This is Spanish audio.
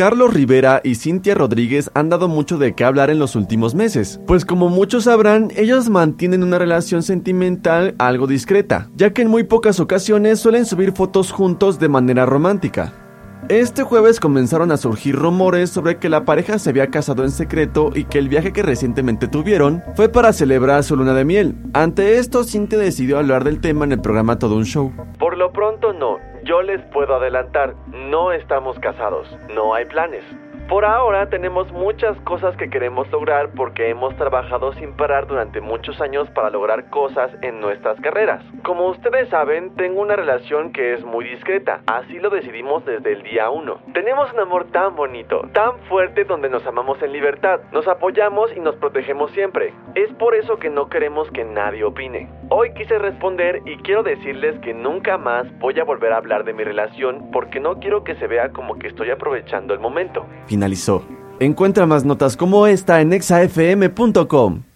Carlos Rivera y Cintia Rodríguez han dado mucho de qué hablar en los últimos meses, pues como muchos sabrán, ellos mantienen una relación sentimental algo discreta, ya que en muy pocas ocasiones suelen subir fotos juntos de manera romántica. Este jueves comenzaron a surgir rumores sobre que la pareja se había casado en secreto y que el viaje que recientemente tuvieron fue para celebrar su luna de miel. Ante esto, Cintia decidió hablar del tema en el programa Todo un Show. Pronto no, yo les puedo adelantar, no estamos casados, no hay planes. Por ahora tenemos muchas cosas que queremos lograr porque hemos trabajado sin parar durante muchos años para lograr cosas en nuestras carreras. Como ustedes saben, tengo una relación que es muy discreta, así lo decidimos desde el día 1. Tenemos un amor tan bonito, tan fuerte donde nos amamos en libertad, nos apoyamos y nos protegemos siempre. Es por eso que no queremos que nadie opine. Hoy quise responder y quiero decirles que nunca más voy a volver a hablar de mi relación porque no quiero que se vea como que estoy aprovechando el momento Encuentra más notas como esta en exafm.com.